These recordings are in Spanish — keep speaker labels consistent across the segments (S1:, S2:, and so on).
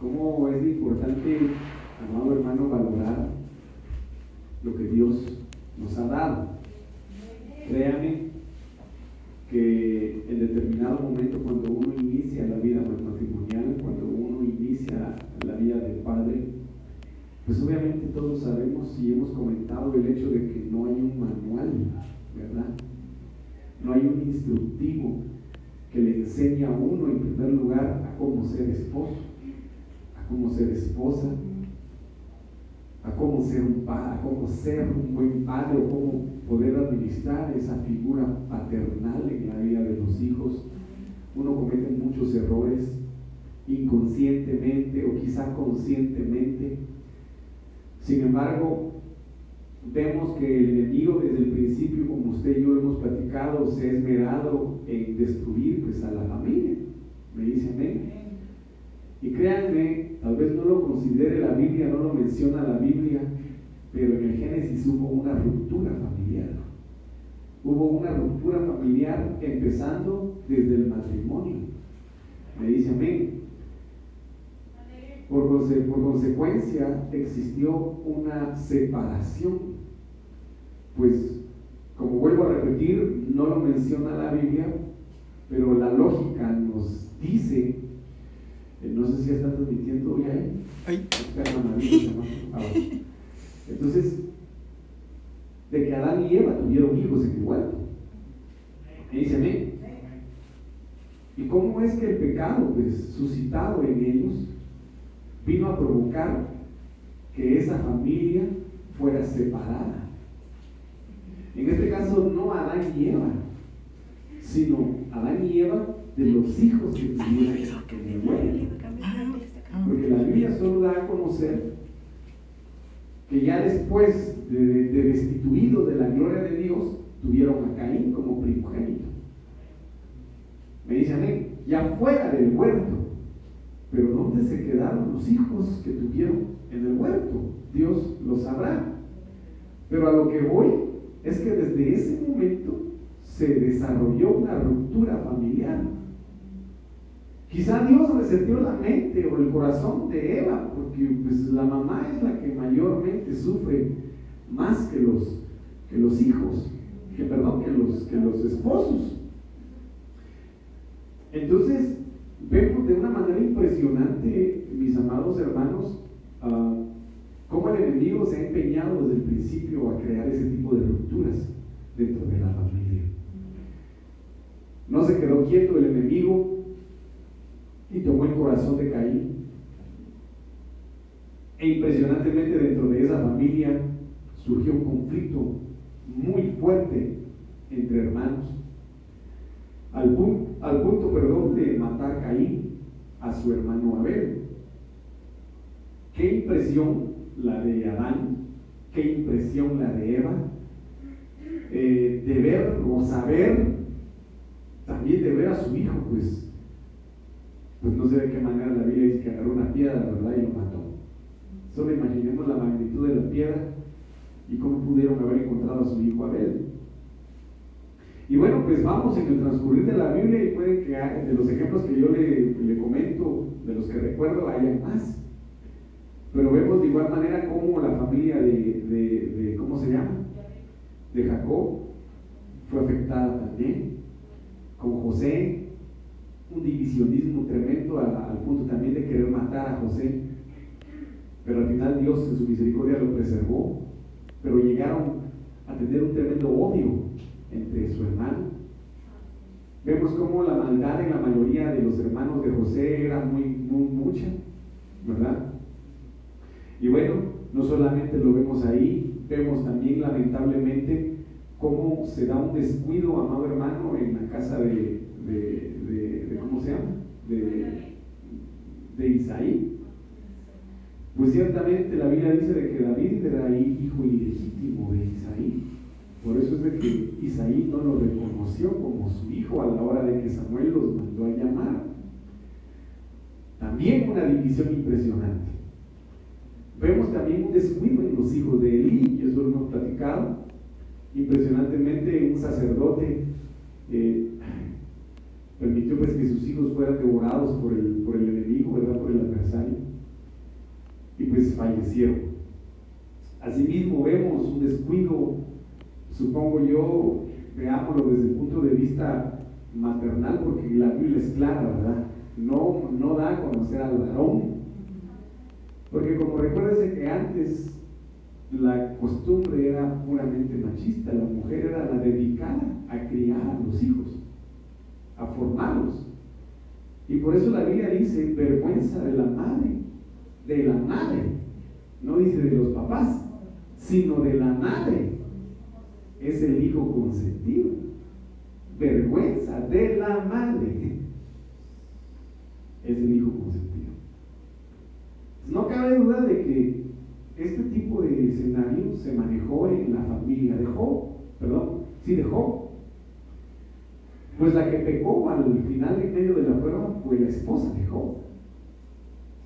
S1: cómo es importante, amado hermano, valorar lo que Dios nos ha dado. Créame que en determinado momento cuando uno inicia la vida matrimonial, cuando uno inicia la vida del padre, pues obviamente todos sabemos y hemos comentado el hecho de que no hay un manual, ¿verdad? No hay un instructivo que le enseña a uno en primer lugar a cómo ser esposo, cómo ser esposa, a cómo ser un padre, a cómo ser un buen padre o cómo poder administrar esa figura paternal en la vida de los hijos. Uno comete muchos errores inconscientemente o quizá conscientemente. Sin embargo, vemos que el enemigo desde el principio, como usted y yo hemos platicado, se ha esmerado en destruir pues, a la familia. Me dice amén. Y créanme, tal vez no lo considere la Biblia, no lo menciona la Biblia, pero en el Génesis hubo una ruptura familiar. Hubo una ruptura familiar empezando desde el matrimonio. Me dice amén. Por, por, consecuencia existió una separación. Pues, como vuelvo a repetir, no lo menciona la Biblia, pero la lógica nos dice, no sé si está transmitiendo hoy ahí. Entonces, de que Adán y Eva tuvieron hijos en el huerto. Y dice amén. ¿Y cómo es que el pecado pues, suscitado en ellos vino a provocar que esa familia fuera separada. En este caso no Adán y Eva, sino Adán y Eva de los hijos que tuvieron en el Porque la Biblia solo da a conocer que ya después de, de destituido de la gloria de Dios, tuvieron a Caín como primogénito. Me dice amén. Ya fuera del huerto, pero ¿dónde se quedaron los hijos que tuvieron en el huerto? Dios lo sabrá. Pero a lo que voy es que desde ese momento se desarrolló una ruptura familiar. Quizá Dios reseteó la mente o el corazón de Eva, porque pues, la mamá es la que mayormente sufre más que los, que los hijos, que perdón, que los, que los esposos. Entonces, vemos de una manera impresionante, mis amados hermanos, uh, cómo el enemigo se ha empeñado desde el principio a crear ese tipo de rupturas dentro de la familia. No se quedó quieto el enemigo y tomó el corazón de Caín. E impresionantemente dentro de esa familia surgió un conflicto muy fuerte entre hermanos al, punto, perdón, de matar Caín a su hermano Abel. Qué impresión la de Adán, qué impresión la de Eva, eh, de ver o saber, también de ver a su hijo, pues, pues no sé de qué manera la Biblia dice que agarró una piedra, ¿verdad? Y lo mató. Solo imaginemos la magnitud de la piedra y cómo pudieron haber encontrado a su hijo Abel. Y bueno, pues vamos en el transcurrir de la Biblia y puede que de los ejemplos que yo le, comento, de los que recuerdo, haya más. Pero vemos de igual manera cómo la familia de, ¿cómo se llama? De Jacob fue afectada también. Con José, un divisionismo tremendo al, punto también de querer matar a José. Pero al final Dios en su misericordia lo preservó. Pero llegaron a tener un tremendo odio entre su hermano. Vemos cómo la maldad en la mayoría de los hermanos de José era muy, muy mucha, ¿verdad? Y bueno, no solamente lo vemos ahí, vemos también lamentablemente cómo se da un descuido, amado hermano, en la casa de, de, ¿cómo se llama? De, de Isaí. Pues ciertamente la Biblia dice de que David era hijo ilegítimo de Isaí. Por eso es de que Isaí no lo reconoció como su hijo a la hora de que Samuel los mandó a llamar. También una división impresionante. Vemos también un descuido en los hijos de Elí, y eso lo hemos platicado. Impresionantemente, un sacerdote eh, permitió pues que sus hijos fueran devorados por el, por el enemigo, ¿verdad? por el adversario. pues fallecieron. Asimismo vemos un descuido, supongo yo, veámoslo desde el punto de vista maternal, porque la Biblia es clara, ¿verdad? No, no da a conocer al varón. Porque como recuérdense que antes la costumbre era puramente machista, la mujer era la dedicada a criar a los hijos, a formarlos. Y por eso la Biblia dice vergüenza de la madre, de la madre, no dice de los papás, sino de la madre. Es el hijo consentido. Vergüenza de la madre. Es el hijo consentido. No cabe duda de que este tipo de escenario se manejó en la familia de Job, perdón, sí, de Job. Pues la que pecó al final en medio de la prueba fue la esposa de Job.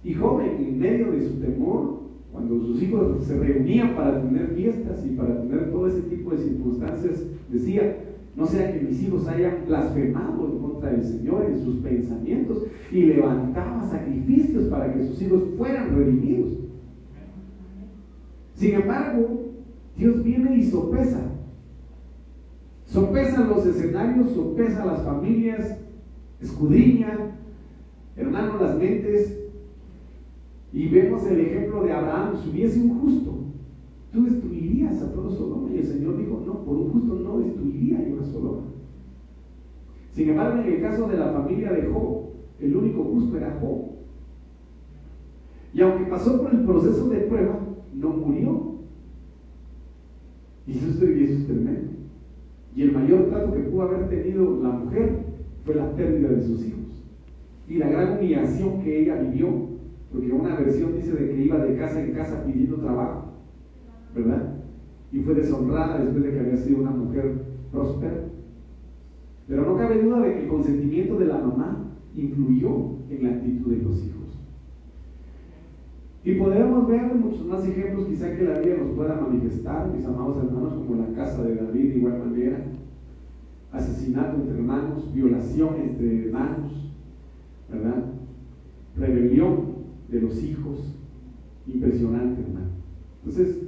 S1: Y Job en medio de su temor, cuando sus hijos se reunían para tener fiestas y para tener todo ese tipo de circunstancias, decía, no sea que mis hijos hayan blasfemado en contra del Señor en sus pensamientos y levantaba sacrificios para que sus hijos fueran redimidos. Sin embargo, Dios viene y sopesa. Sopesa los escenarios, sopesa las familias, escudriña, hermano, las mentes. Y vemos el ejemplo de Abraham, si hubiese un justo, tú destruirías a todo Sodoma. Y el Señor dijo, no, por un justo no destruiría yo a Sodoma. Sin embargo, en el caso de la familia de Job, el único justo era Job. Y aunque pasó por el proceso de prueba, no murió. Y eso, es tremendo. Y el mayor trato que pudo haber tenido la mujer fue la pérdida de sus hijos. Y la gran humillación que ella vivió, porque una versión dice de que iba de casa en casa pidiendo trabajo, ¿verdad? Y fue deshonrada después de que había sido una mujer próspera. Pero no cabe duda de que el consentimiento de la mamá influyó en la actitud de los hijos. Y podemos ver muchos más ejemplos quizá que la Biblia nos pueda manifestar, mis amados hermanos, como la casa de David de igual manera, asesinato entre hermanos, violación entre hermanos, ¿verdad? Rebelión de los hijos, impresionante, hermano. Entonces,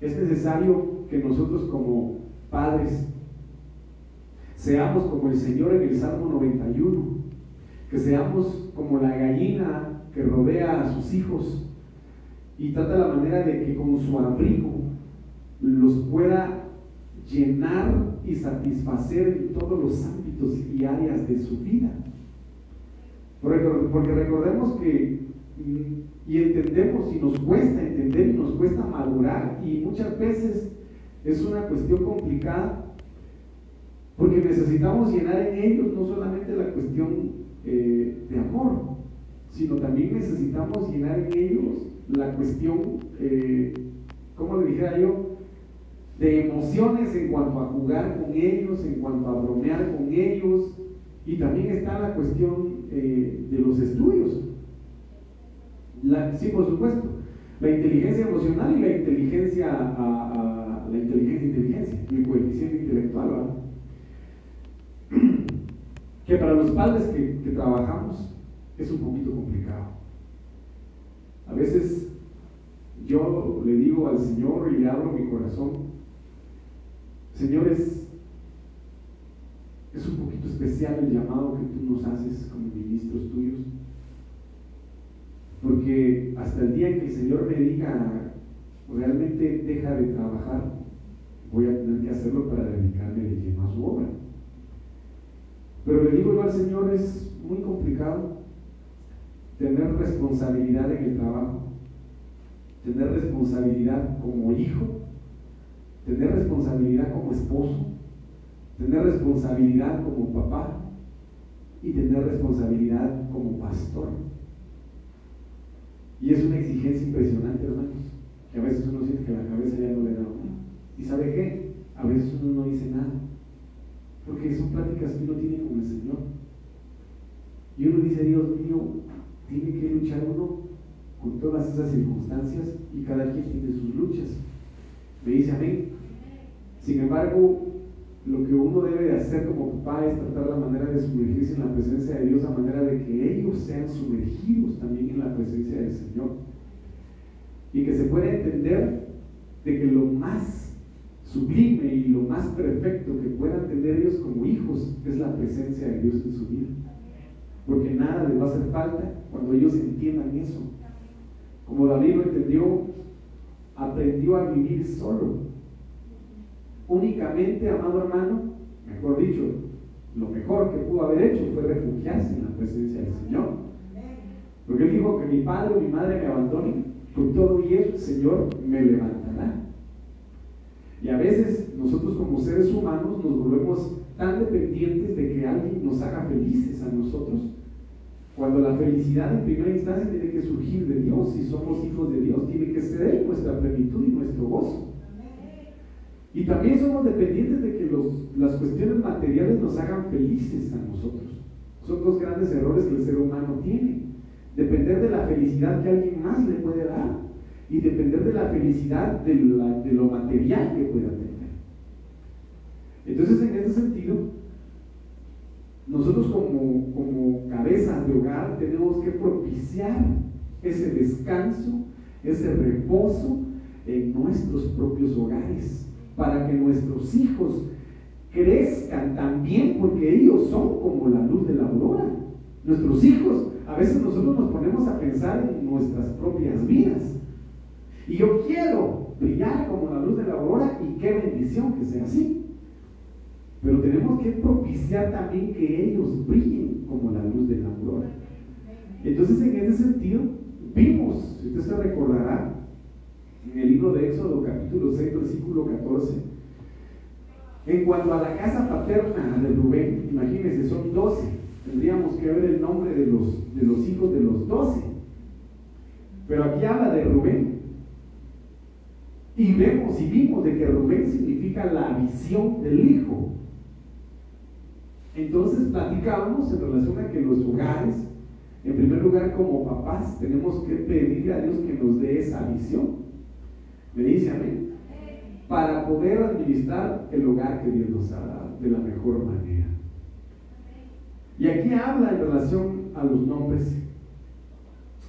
S1: es necesario que nosotros como padres seamos como el Señor en el Salmo 91, que seamos como la gallina que rodea a sus hijos y trata la manera de que con su abrigo los pueda llenar y satisfacer en todos los ámbitos y áreas de su vida. Porque recordemos que, mm, y entendemos, y nos cuesta entender, y nos cuesta madurar, y muchas veces es una cuestión complicada, porque necesitamos llenar en ellos no solamente la cuestión eh, de amor, sino también necesitamos llenar en ellos la cuestión, eh, ¿cómo le dijera yo? De emociones en cuanto a jugar con ellos, en cuanto a bromear con ellos, y también está la cuestión eh, de los estudios. sí, por supuesto. La inteligencia emocional y la inteligencia, a, la inteligencia inteligencia, el coeficiente intelectual, que para los padres que trabajamos es un poquito complicado. A veces yo le digo al Señor y le abro mi corazón, señores, es un poquito especial el llamado que tú nos haces como ministros tuyos, porque hasta el día que el Señor me diga, realmente deja de trabajar, voy a tener que hacerlo para dedicarme de lleno a su obra. Pero le digo yo al Señor, es muy complicado tener responsabilidad en el trabajo, tener responsabilidad como hijo, tener responsabilidad como esposo, tener responsabilidad como papá y tener responsabilidad como pastor. Y es una exigencia impresionante, hermanos, que a veces uno siente que la cabeza ya no le da una. ¿Y sabe qué? A veces uno no dice nada, porque son pláticas que uno tiene con el Señor. Y uno dice, Dios mío, tiene que luchar uno con todas esas circunstancias y cada quien tiene sus luchas. Me dice amén. Sin embargo, lo que uno debe de hacer como papá es tratar la manera de sumergirse en la presencia de Dios a manera de que ellos sean sumergidos también en la presencia del Señor. y que se pueda entender de que lo más sublime y lo más perfecto que puedan tener ellos como hijos es la presencia de Dios en su vida. Porque nada les va a hacer falta cuando ellos entiendan eso. Como David lo entendió, aprendió a vivir solo. Únicamente, amado hermano, mejor dicho, lo mejor que pudo haber hecho fue refugiarse en la presencia del Señor. Porque él dijo que mi padre o mi madre me abandonen, con todo y el Señor me levantará. Y a veces nosotros como seres humanos nos volvemos tan dependientes de que alguien nos haga felices a nosotros, cuando la felicidad en primera instancia tiene que surgir de Dios, si somos hijos de Dios, tiene que ser nuestra plenitud y nuestro gozo. Y también somos dependientes de que las cuestiones materiales nos hagan felices a nosotros. Son dos grandes errores que el ser humano tiene. Depender de la felicidad que alguien más le puede dar y depender de la felicidad de, lo material que pueda tener. Entonces, en ese sentido, nosotros como, como de hogar tenemos que propiciar ese descanso, ese reposo en nuestros propios hogares para que nuestros hijos crezcan también, porque ellos son como la luz de la aurora. Nuestros hijos, a veces nosotros nos ponemos a pensar en nuestras propias vidas. Y yo quiero brillar como la luz de la aurora y qué bendición que sea así. Pero tenemos que propiciar también que ellos brillen como la luz de la aurora. Entonces, en ese sentido, vimos, usted se recordará, en el libro de Éxodo capítulo 6, versículo 14. En cuanto a la casa paterna de Rubén, imagínense, son 12. Tendríamos que ver el nombre de los, de los hijos de los 12. Pero aquí habla de Rubén. Y vemos y vimos de que Rubén significa la visión del hijo. Entonces platicábamos en relación a que los hogares, en primer lugar como papás, tenemos que pedirle a Dios que nos dé esa visión. Me dice amén. Para poder administrar el hogar que Dios nos ha dado de la mejor manera. Y aquí habla en relación a los nombres.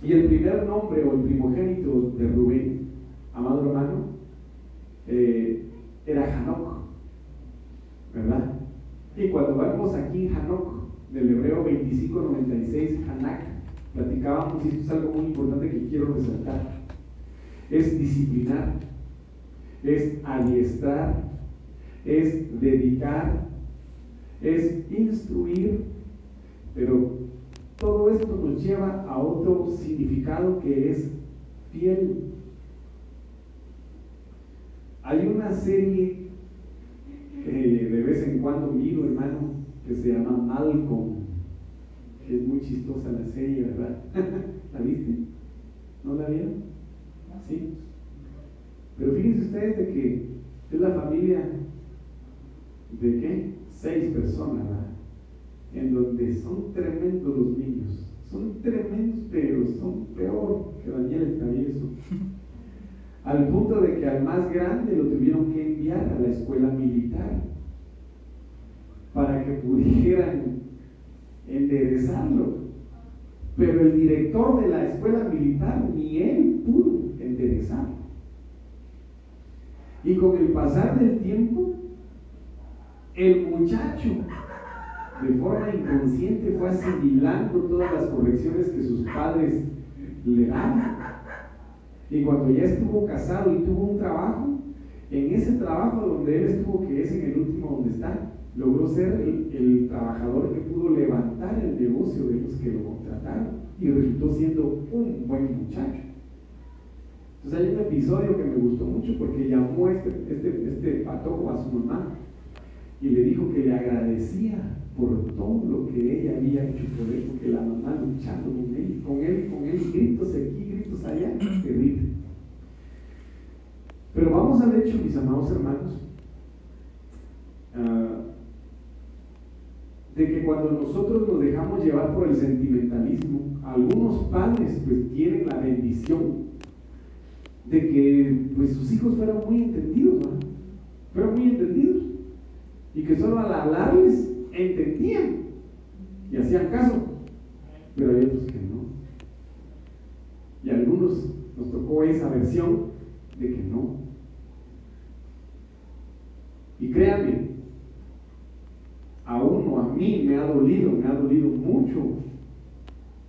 S1: Y el primer nombre o el primogénito de Rubén, amado hermano, eh, era Hanok. ¿Verdad? Y cuando vamos aquí en Hanok, del hebreo 2596, Hanak, platicábamos, y esto es algo muy importante que quiero resaltar es disciplinar, es adiestrar, es dedicar, es instruir, pero todo esto nos lleva a otro significado que es fiel. Hay una serie de vez en cuando miro, hermano, que se llama Malcolm. Es muy chistosa la serie, ¿verdad? ¿La viste? ¿No la vieron? ¿Sí? Pero fíjense ustedes de que es la familia de qué? Seis personas, ¿verdad? En donde son tremendos los niños. Son tremendos, pero son peor que Daniel el travieso. Al punto de que al más grande lo tuvieron que enviar a la escuela militar para que pudieran enderezarlo. Pero el director de la escuela militar, ni él pudo enderezarlo. Y con el pasar del tiempo, el muchacho, de forma inconsciente, fue asimilando todas las correcciones que sus padres le daban. Y cuando ya estuvo casado y tuvo un trabajo, en ese trabajo donde él estuvo, que es en el último donde está, logró ser el, trabajador que pudo levantar el negocio de los que lo contrataron y resultó siendo un buen muchacho. Entonces hay un episodio que me gustó mucho porque llamó este, este, este patojo a su mamá y le dijo que le agradecía por todo lo que ella había hecho por él, porque la mamá luchando con él, con él, con él, gritos aquí, gritos allá, terrible. Pero vamos al hecho, mis amados hermanos, uh, de que cuando nosotros nos dejamos llevar por el sentimentalismo, algunos padres pues tienen la bendición de que pues sus hijos fueran muy entendidos, fueron muy entendidos y que solo al hablarles entendían y hacían caso, pero hay otros que no. Y algunos Nos tocó esa versión de que no. Y créanme, a uno, a mí me ha dolido, me ha dolido mucho.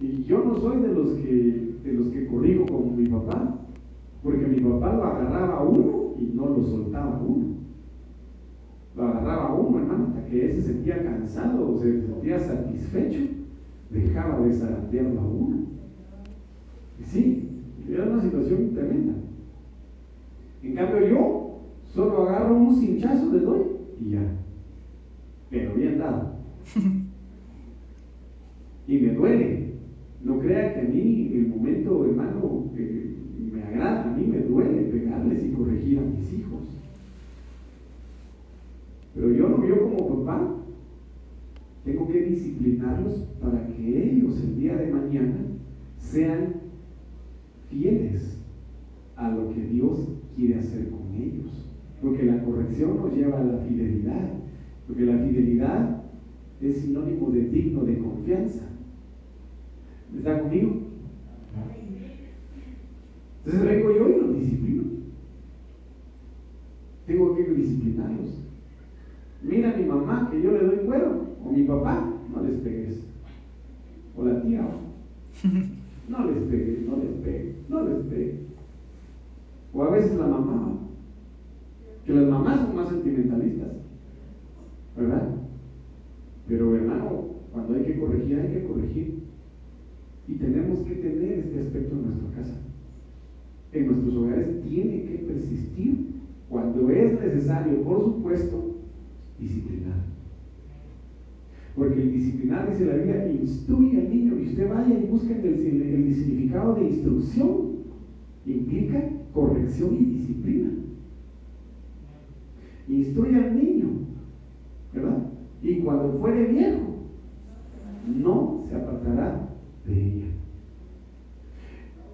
S1: Y yo no soy de los que, de los que corrijo como mi papá, porque mi papá lo agarraba a uno y no lo soltaba a uno. Lo agarraba a uno, hermano, hasta que él se sentía cansado o se sentía satisfecho, dejaba de zarandearlo a uno. Sí, era una situación tremenda. En cambio yo solo agarro un cinchazo, le doy y ya. Pero bien dado. y me duele. No crea que a mí el momento, hermano, que me agrada, a mí me duele pegarles y corregir a mis hijos. Pero yo no, yo como papá, tengo que disciplinarlos para que ellos el día de mañana sean fieles a lo que Dios quiere hacer con ellos. Porque la corrección nos lleva a la fidelidad. Porque la fidelidad es sinónimo de digno de confianza. ¿Está conmigo? Entonces vengo yo y los disciplino. Tengo que disciplinarlos. Mira a mi mamá que yo le doy cuero, o mi papá, no les pegues. O la tía, no les pegues, no les pegues, no les pegues. O a veces la mamá, que las mamás son más sentimentalistas, ¿verdad? Pero hermano, cuando hay que corregir, hay que corregir. Y tenemos que tener este aspecto en nuestra casa. En nuestros hogares tiene que persistir cuando es necesario, por supuesto, disciplinar. Porque el disciplinar, dice la Biblia, instruye al niño y usted vaya y busque el, el significado de instrucción. Implica corrección y disciplina. Instruye al niño. Cuando fuere viejo, no se apartará de ella.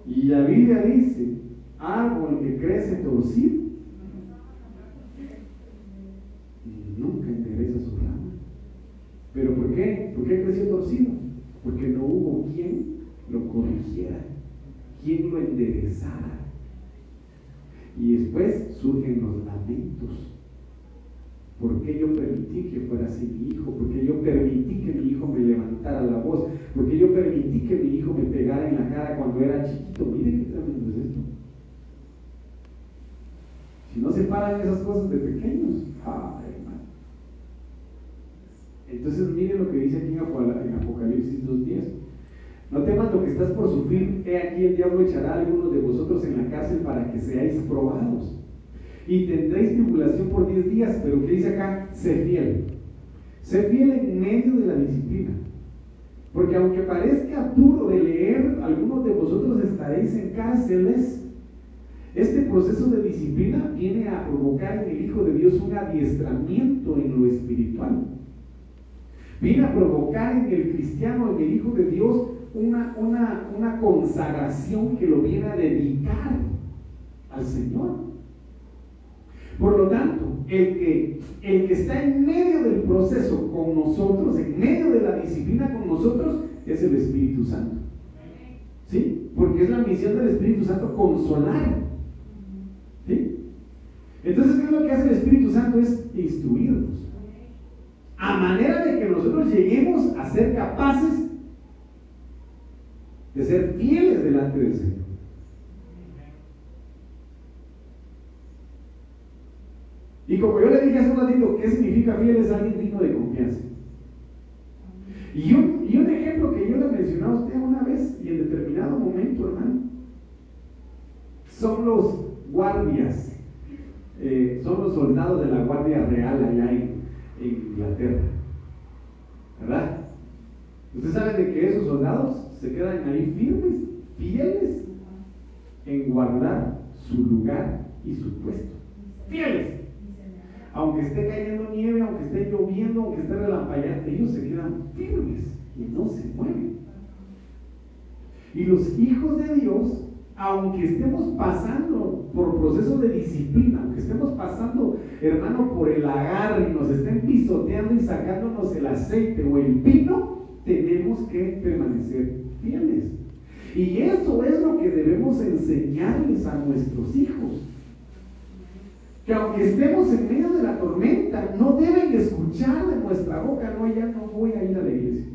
S1: Y la Biblia dice, árbol que crece torcido, nunca endereza su rama. ¿Pero por qué? ¿Por qué creció torcido? Porque no hubo quien lo corrigiera, quien lo enderezara. Y después surgen los lamentos. ¿Por qué yo permití que fuera así mi hijo? ¿Por qué yo permití que mi hijo me levantara la voz? ¿Por qué yo permití que mi hijo me pegara en la cara cuando era chiquito? Miren qué tremendo es esto. Si no se paran esas cosas de pequeños, ay, hermano. Entonces miren lo que dice aquí en Apocalipsis 2.10. No temas lo que estás por sufrir, he aquí el diablo echará a algunos de vosotros en la cárcel para que seáis probados. Y tendréis tribulación por 10 días, pero ¿qué dice acá? Sé fiel. Sé fiel en medio de la disciplina. Porque aunque parezca duro de leer, algunos de vosotros estaréis en cárceles. Este proceso de disciplina viene a provocar en el Hijo de Dios un adiestramiento en lo espiritual. Viene a provocar en el cristiano, en el Hijo de Dios, una, una, consagración que lo viene a dedicar al Señor. Por lo tanto, el que, el que está en medio del proceso con nosotros, en medio de la disciplina con nosotros, es el Espíritu Santo. ¿Sí? Porque es la misión del Espíritu Santo consolar. ¿Sí? Entonces, ¿qué es lo que hace el Espíritu Santo? Es instruirnos. A manera de que nosotros lleguemos a ser capaces de ser fieles delante del Señor. Y como yo le dije hace un ratito, ¿qué significa fiel? Es alguien digno de confianza. Y un, y un ejemplo que yo le mencioné a usted una vez y en determinado momento, hermano, son los guardias, eh, son los soldados de la Guardia Real allá en, en Inglaterra. ¿Verdad? Usted sabe de que esos soldados se quedan ahí firmes, fieles en guardar su lugar y su puesto. Fieles. Aunque esté cayendo nieve, aunque esté lloviendo, aunque esté relampagueando, ellos se quedan firmes y no se mueven. Y los hijos de Dios, aunque estemos pasando por procesos de disciplina, aunque estemos pasando, hermano, por el agarre y nos estén pisoteando y sacándonos el aceite o el vino, tenemos que permanecer fieles. Y eso es lo que debemos enseñarles a nuestros hijos. Que aunque estemos en medio de la tormenta, no deben escuchar de nuestra boca, no, ya no voy a ir a la iglesia.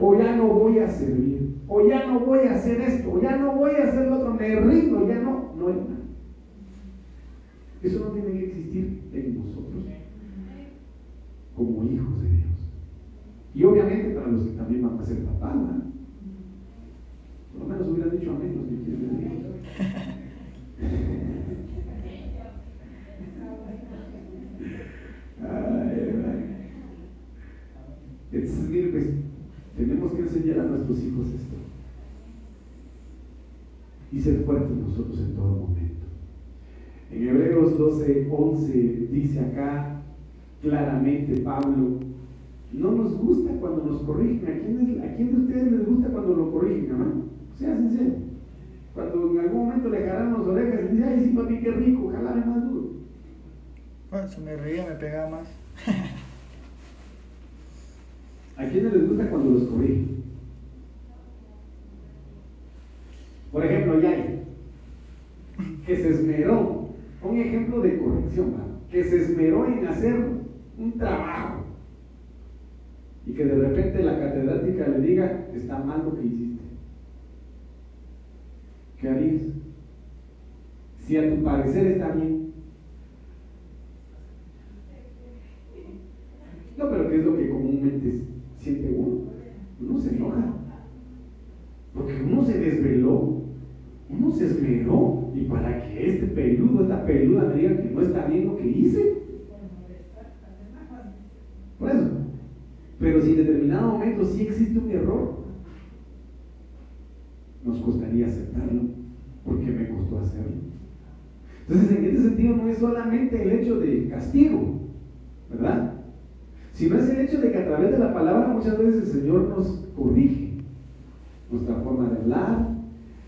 S1: O ya no voy a servir. O ya no voy a hacer esto. O ya no voy a hacer lo otro. Me rindo, ya no. No hay nada. Eso no tiene que existir en nosotros como hijos de Dios. Y obviamente para los que también van a ser papás, por lo menos hubieran dicho amén los que quieren decir. Entonces, mire, pues, tenemos que nuestros hijos esto. Y ser fuertes nosotros en todo momento. En Hebreos 12, 11 dice acá claramente Pablo, no nos gusta cuando nos corrigen. ¿A quién, ¿A quién de ustedes les gusta cuando lo corrigen, hermano? Sea sincero. Cuando en algún momento le jalan las orejas y dice, ay, sí, papi, qué rico, jalame más duro.
S2: Bueno, se me reía, me pegaba más.
S1: ¿A quiénes les gusta cuando los corrigen? Por ejemplo, Yay, que se esmeró, un ejemplo de corrección, que se esmeró en hacer un trabajo y que de repente la catedrática le diga, está mal lo que hiciste. ¿Qué harías? Si a tu parecer está bien. No, pero ¿qué es lo que comúnmente siente uno? Uno se enoja. Porque uno se desveló, uno se esmeró, y para que este peludo, esta peluda me diga que no está bien lo que hice. Por eso, pero si en determinado momento sí existe un error, nos costaría aceptarlo, porque me costó hacerlo. Entonces, en este sentido, no es solamente el hecho de castigo, ¿verdad? Sino es el hecho de que a través de la palabra muchas veces el Señor nos corrige nuestra forma de hablar,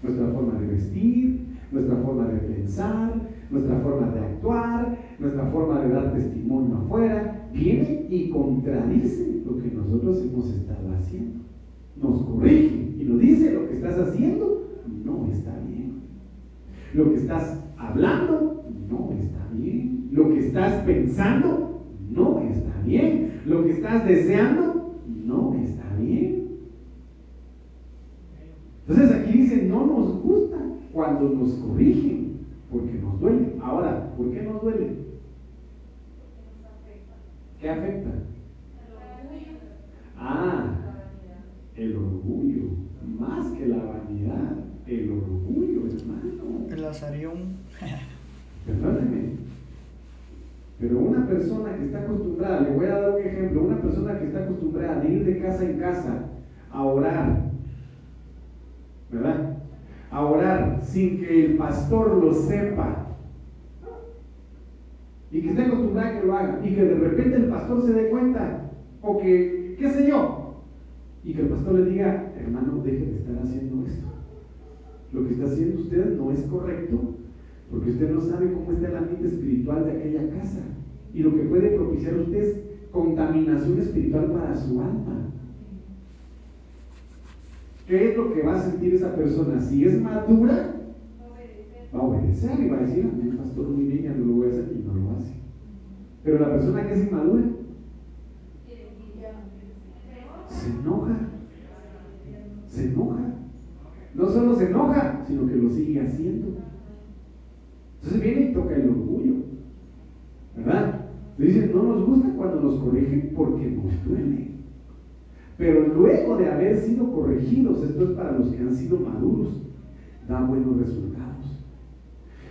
S1: nuestra forma de vestir, nuestra forma de pensar, nuestra forma de actuar, nuestra forma de dar testimonio afuera, viene y contradice lo que nosotros hemos estado haciendo. Nos corrige y nos dice lo que estás haciendo no está bien. Lo que estás hablando no está bien. Lo que estás pensando no está bien. Lo que estás deseando no está bien. Entonces dice, no nos gusta cuando nos corrigen, porque nos duele. Ahora, ¿por qué nos duele? ¿Qué afecta? Ah, el orgullo, más que la vanidad, el orgullo, hermano.
S2: El azarión.
S1: Perdóneme. Pero una persona que está acostumbrada, le voy a dar un ejemplo, una persona que está acostumbrada a ir de casa en casa a orar, ¿verdad? A orar sin que el pastor lo sepa, y que esté acostumbrada a que lo haga y que de repente el pastor se dé cuenta o que, qué sé yo, y que el pastor le diga, hermano, deje de estar haciendo esto. Lo que está haciendo usted no es correcto porque usted no sabe cómo está el ambiente espiritual de aquella casa y lo que puede propiciar usted es contaminación espiritual para su alma. ¿Qué es lo que va a sentir esa persona? Si es madura, va a obedecer y va a decir, el pastor, muy bien, ya no lo voy a hacer y no lo hace. Pero la persona que es inmadura se enoja, se enoja. No solo se enoja, sino que lo sigue haciendo. Entonces viene y toca el orgullo, ¿verdad? Dicen, no nos gusta cuando nos corrigen porque nos duele. Pero luego de haber sido corregidos, esto es para los que han sido maduros, da buenos resultados.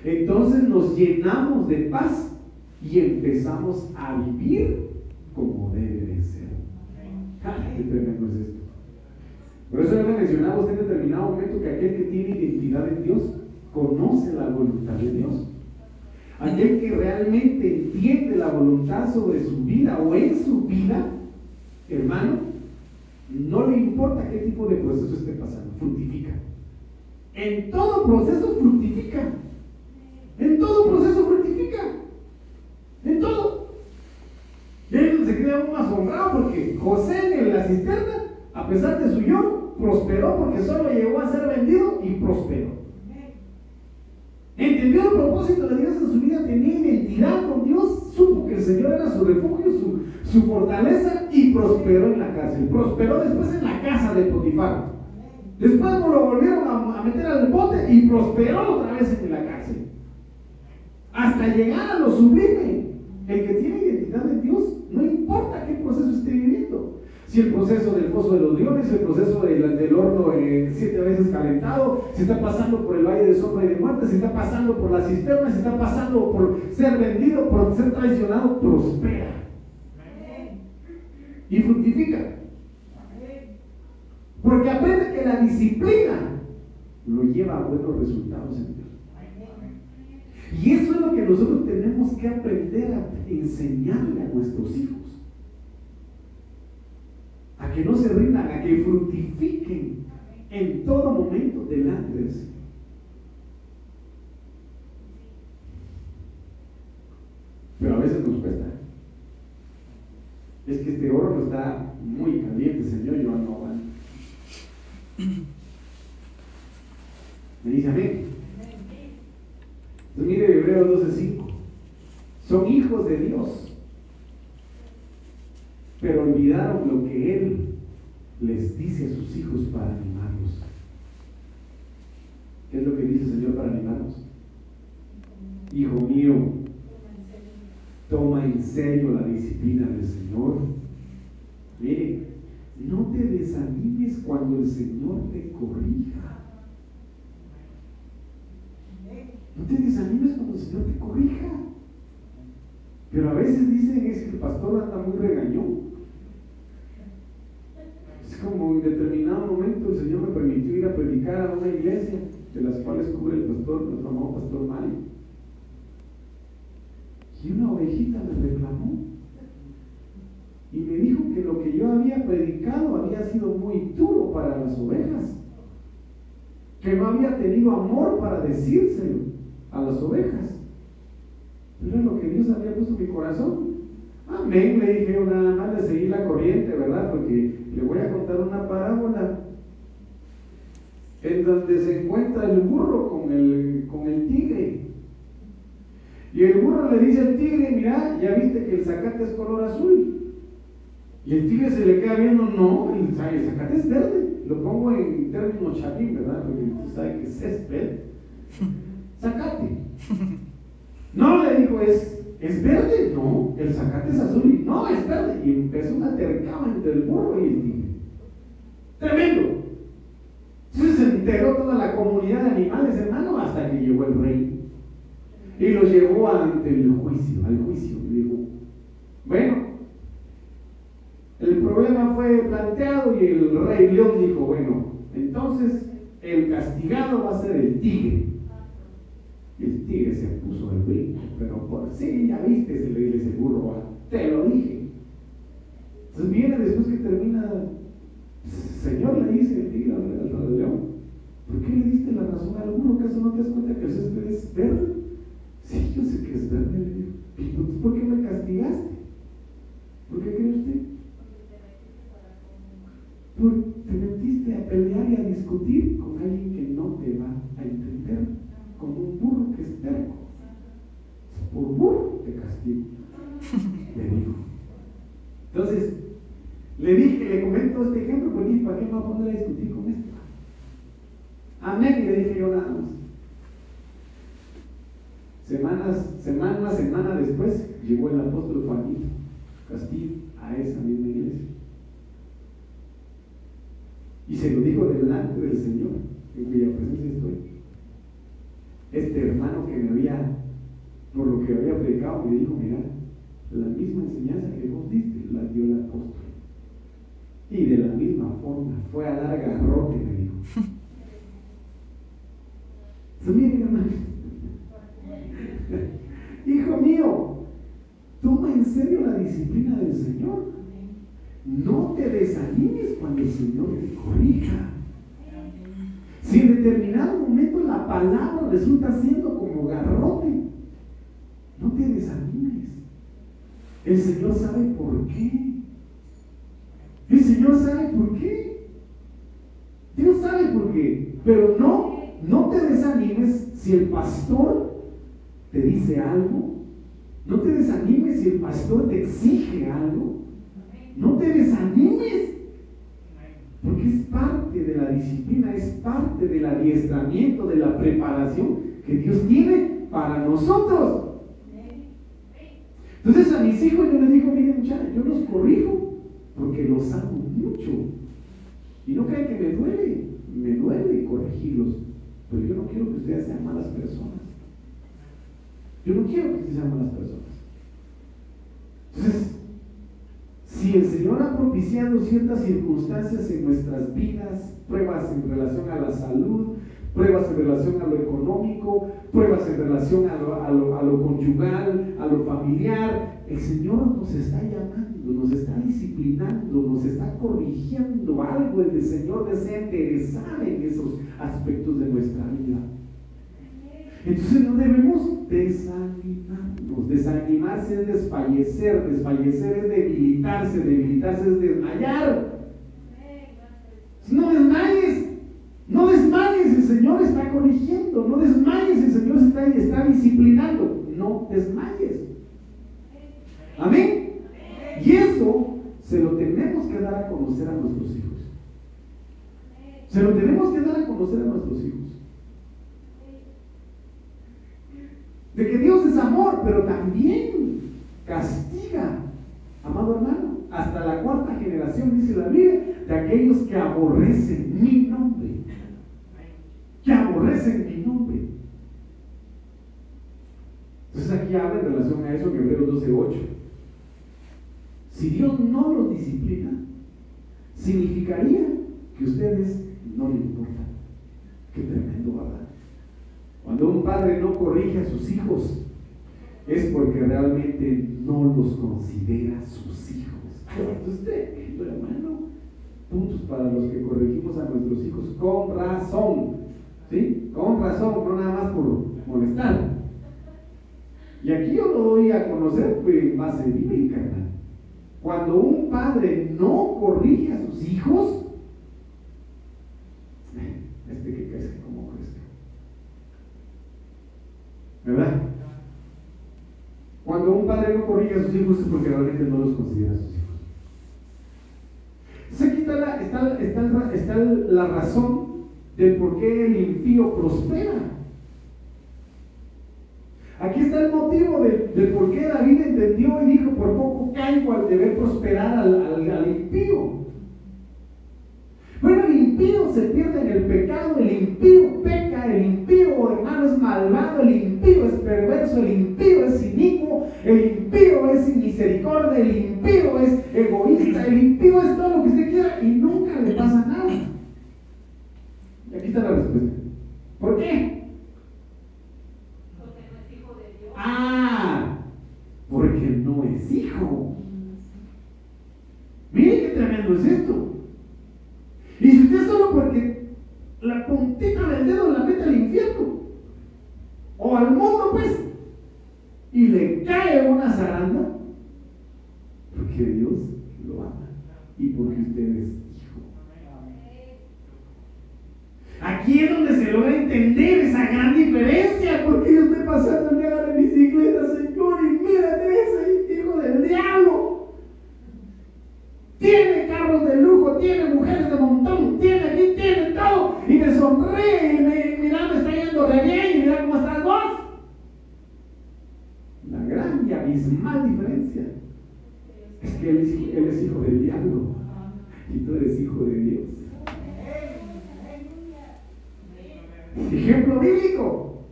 S1: Entonces nos llenamos de paz y empezamos a vivir como debe de ser. ¡Qué tremendo es esto! Por eso ya lo mencionaba en determinado momento que aquel que tiene identidad en Dios conoce la voluntad de Dios. Aquel que realmente entiende la voluntad sobre su vida o en su vida, hermano, no le importa qué tipo de proceso esté pasando, fructifica. En todo proceso fructifica. En todo proceso fructifica. En todo. Y ahí se queda uno asombrado porque José en la cisterna, a pesar de su yo, prosperó porque solo llegó a ser vendido y prosperó. Entendió el propósito de Dios en su vida, tenía identidad con Dios, supo que el Señor era su refugio, su, su fortaleza y prosperó en la cárcel. Prosperó después en la casa de Potifar. Después lo volvieron a, meter al bote y prosperó otra vez en la cárcel. Hasta llegar a lo sublime. El que tiene identidad en Dios, no importa qué proceso esté viviendo. Si el proceso del pozo de los leones, el proceso del, horno eh, siete veces calentado, si está pasando por el valle de sombra y de muerte, si está pasando por la cisterna, si está pasando por ser vendido, por ser traicionado, prospera. Y fructifica. Porque aprende que la disciplina lo lleva a buenos resultados en Dios. Y eso es lo que nosotros tenemos que aprender a enseñarle a nuestros hijos. A que no se rindan, a que fructifiquen en todo momento delante del Señor. Pero a veces nos cuesta. Es que este oro está muy caliente, Señor, yo no Me dice amén. Entonces mire Hebreos 12:5. Son hijos de Dios, pero olvidaron lo que Él les para animarlos. ¿Qué es lo que dice el Señor para animarlos? Hijo mío, toma en serio la disciplina del Señor. Mire, no te desanimes cuando el Señor te corrija. No te desanimes cuando el Señor te corrija. Pero a veces dicen es que el pastor anda muy regañón. Es como en determinado momento el Señor me permitió ir a predicar a una iglesia las cuales cubre el pastor, el famoso pastor Mario. Y una ovejita me reclamó y me dijo que lo que yo había predicado había sido muy duro para las ovejas, que no había tenido amor para decírselo a las ovejas. Pero es lo que Dios había puesto en mi corazón. Amén, le dije nada más de seguir la corriente, ¿verdad? Porque le voy a contar una parábola en donde se encuentra el burro con el, con el tigre. Y el burro le dice al tigre, mira, ya viste que el zacate es color azul. Y el tigre se le queda viendo, no, el, zacate es verde. Lo pongo en términos chapín, ¿verdad? Porque tú sabes que es césped. Zacate. No, le dijo, es, es verde. No, el zacate es azul. Y, no, es verde. Y empezó una tercaba entre el burro y el tigre. Tremendo. Entonces se enteró toda de animales, hermano, hasta que llegó el rey. Y lo llevó ante el juicio, al juicio. Dijo, bueno, el problema fue planteado y el rey león dijo, bueno, entonces el castigado va a ser el tigre. Y el tigre se puso el brinco, pero por sí, ya viste, se le dice burro, te lo dije. Entonces viene después que termina, Señor le dice el tigre al, león, ¿por qué le diste la razón al burro? ¿Acaso no te das cuenta que el césped es verde? Sí, yo sé que es verde, le digo. Entonces, ¿por qué me castigaste? ¿Por qué cree usted? Tú te metiste a pelear y a discutir con alguien que no te va a entender, como un burro que es terco. Por burro te castigo, le dijo. Entonces, le dije, le comento este ejemplo, porque ¿para qué me voy a poner a discutir con esto? Amén, le dije yo nada más. Semanas, semana, semana después, llegó el apóstol Juanito Castillo a esa misma iglesia. Y se lo dijo delante del Señor, en cuya presencia estoy. Este hermano que me había, por lo que había predicado, me dijo, mira, la misma enseñanza que vos diste la dio el apóstol. Y de la misma forma, fue a dar garrote, me dijo. Hijo mío, toma en serio la disciplina del Señor. No te desanimes cuando el Señor te corrija. Si en determinado momento la palabra resulta siendo como garrote, no te desanimes. El Señor sabe por qué. El Señor sabe por qué. sabe por qué. Pero no, no te desanimes si el pastor te dice algo. No te desanimes si el pastor te exige algo. No te desanimes. Porque es parte de la disciplina, es parte del adiestramiento, de la preparación que Dios tiene para nosotros. Entonces a mis hijos yo les digo, miren muchachos, yo los corrijo porque los amo mucho. Y no crean que me duele, me duele corregirlos, pero yo no quiero que ustedes sean malas personas. Yo no quiero que ustedes sean malas personas. Entonces, si el Señor ha propiciado ciertas circunstancias en nuestras vidas, pruebas en relación a la salud, pruebas en relación a lo económico, pruebas en relación a lo, conyugal, a lo familiar. El Señor nos está llamando, nos está disciplinando, nos está corrigiendo algo. El Señor desea interesar en esos aspectos de nuestra vida. Entonces no debemos desanimarnos. Desanimarse es desfallecer, desfallecer es debilitarse, debilitarse es desmayar. No desmayes, no desmayes, el Señor está corrigiendo. No desmayes, el Señor está, está disciplinando. No desmayes. Amén. Y eso se lo tenemos que dar a conocer a nuestros hijos. Se lo tenemos que dar a conocer a nuestros hijos. De que Dios es amor, pero también castiga, amado hermano, hasta la cuarta generación, dice la Biblia, de aquellos que aborrecen mi nombre. Entonces aquí habla en relación a eso que Hebreos 12:8. Si Dios no los disciplina, significaría que ustedes no le importan. Qué tremendo, ¿verdad? Cuando un padre no corrige a sus hijos, es porque realmente no los considera sus hijos. Tremendo, hermano. Puntos para los que corregimos a nuestros hijos con razón. ¿Sí? Con razón, no nada más por molestar. Y aquí yo lo doy a conocer pues, en base bíblica. Cuando un padre no corrige a sus hijos, este que crece como crece. ¿Verdad? Cuando un padre no corrige a sus hijos es porque realmente no los considera sus hijos. Aquí está la, está, está, está la razón del por qué el impío prospera. Aquí está el motivo del, por qué David entendió y dijo, por poco caigo al deber prosperar al, impío. Bueno, el impío se pierde en el pecado, el impío peca, el impío, hermano, es malvado, el impío es perverso, el impío es inicuo, el impío es sin misericordia, el impío es egoísta, el impío es todo lo que usted quiera y nunca le pasa nada. Y aquí está la respuesta. ¿Por qué?
S3: Porque no es hijo de Dios.
S1: Ah, porque no es hijo. Miren qué tremendo es esto. Y si usted solo porque la puntita del dedo la mete al infierno o al mundo, pues, y le cae una zaranda, porque Dios lo ama y porque usted es Aquí es donde se logra entender esa gran diferencia, porque yo estoy pasando día de bicicleta, Señor, y mírate ese hijo del diablo. Tiene carros de lujo, tiene mujeres de montón, tiene aquí, tiene todo, y me sonríe, y me, mira, me está yendo re bien, y mira cómo estás vos. La gran y abismal diferencia es que él es hijo del diablo y tú eres hijo de Dios. Ejemplo bíblico.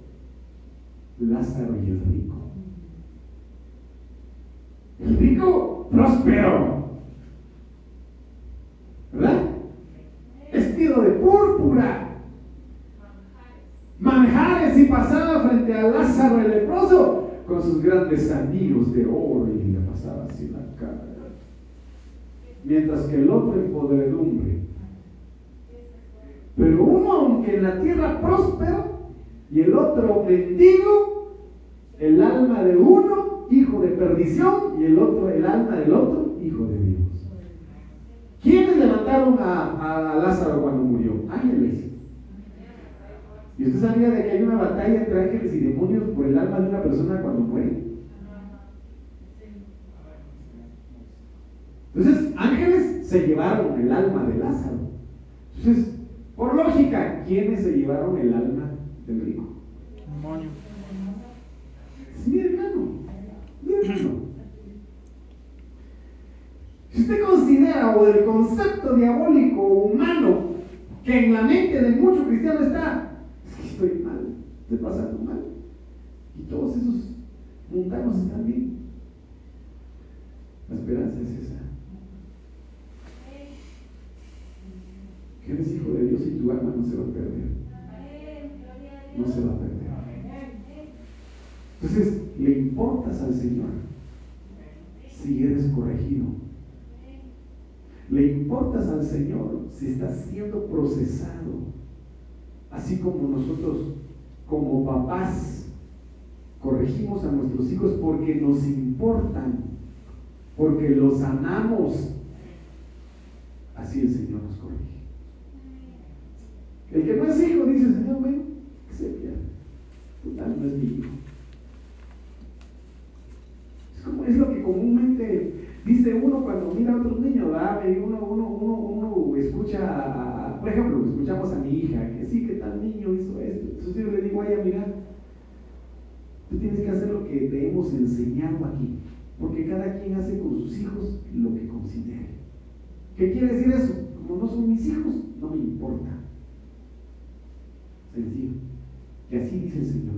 S1: Lázaro y el rico. El rico próspero. ¿Verdad? Vestido de púrpura. Manjares y pasaba frente a Lázaro el leproso con sus grandes anillos de oro y le pasaba así la cara. Mientras que el otro en podredumbre pero uno, aunque en la tierra próspero, y el otro mendigo, el alma de uno, hijo de perdición, y el otro, el alma del otro, hijo de Dios. ¿Quiénes levantaron a, a Lázaro cuando murió? Ángeles. ¿Y usted sabía de que hay una batalla entre ángeles y demonios por el alma de una persona cuando muere? Entonces, ángeles se llevaron el alma de Lázaro. Entonces, por lógica, ¿quiénes se llevaron el alma del rico? Demonio. mi hermano. Mi hermano. Si usted considera o el concepto diabólico humano que en la mente de muchos cristianos está, es que estoy mal, estoy pasando mal. Y todos esos mundanos están bien. La esperanza es esa. Eres hijo de Dios y tu alma no se va a perder. No se va a perder. Entonces, le importas al Señor si eres corregido. Le importas al Señor si estás siendo procesado. Así como nosotros, como papás, corregimos a nuestros hijos porque nos importan, porque los amamos. Así el Señor nos corrige. El que no es hijo dice, Señor, ven, que se pierda. Total, no es mi hijo. Es, como, es lo que comúnmente dice uno cuando mira a otros niños, ¿verdad? Uno, uno, uno, uno escucha, por ejemplo, escuchamos a mi hija, que sí, que tal niño hizo esto. Entonces yo le digo a ella, mira, tú tienes que hacer lo que te hemos enseñado aquí, porque cada quien hace con sus hijos lo que considere. ¿Qué quiere decir eso? Como no son mis hijos, no me importa. Y así dice el Señor.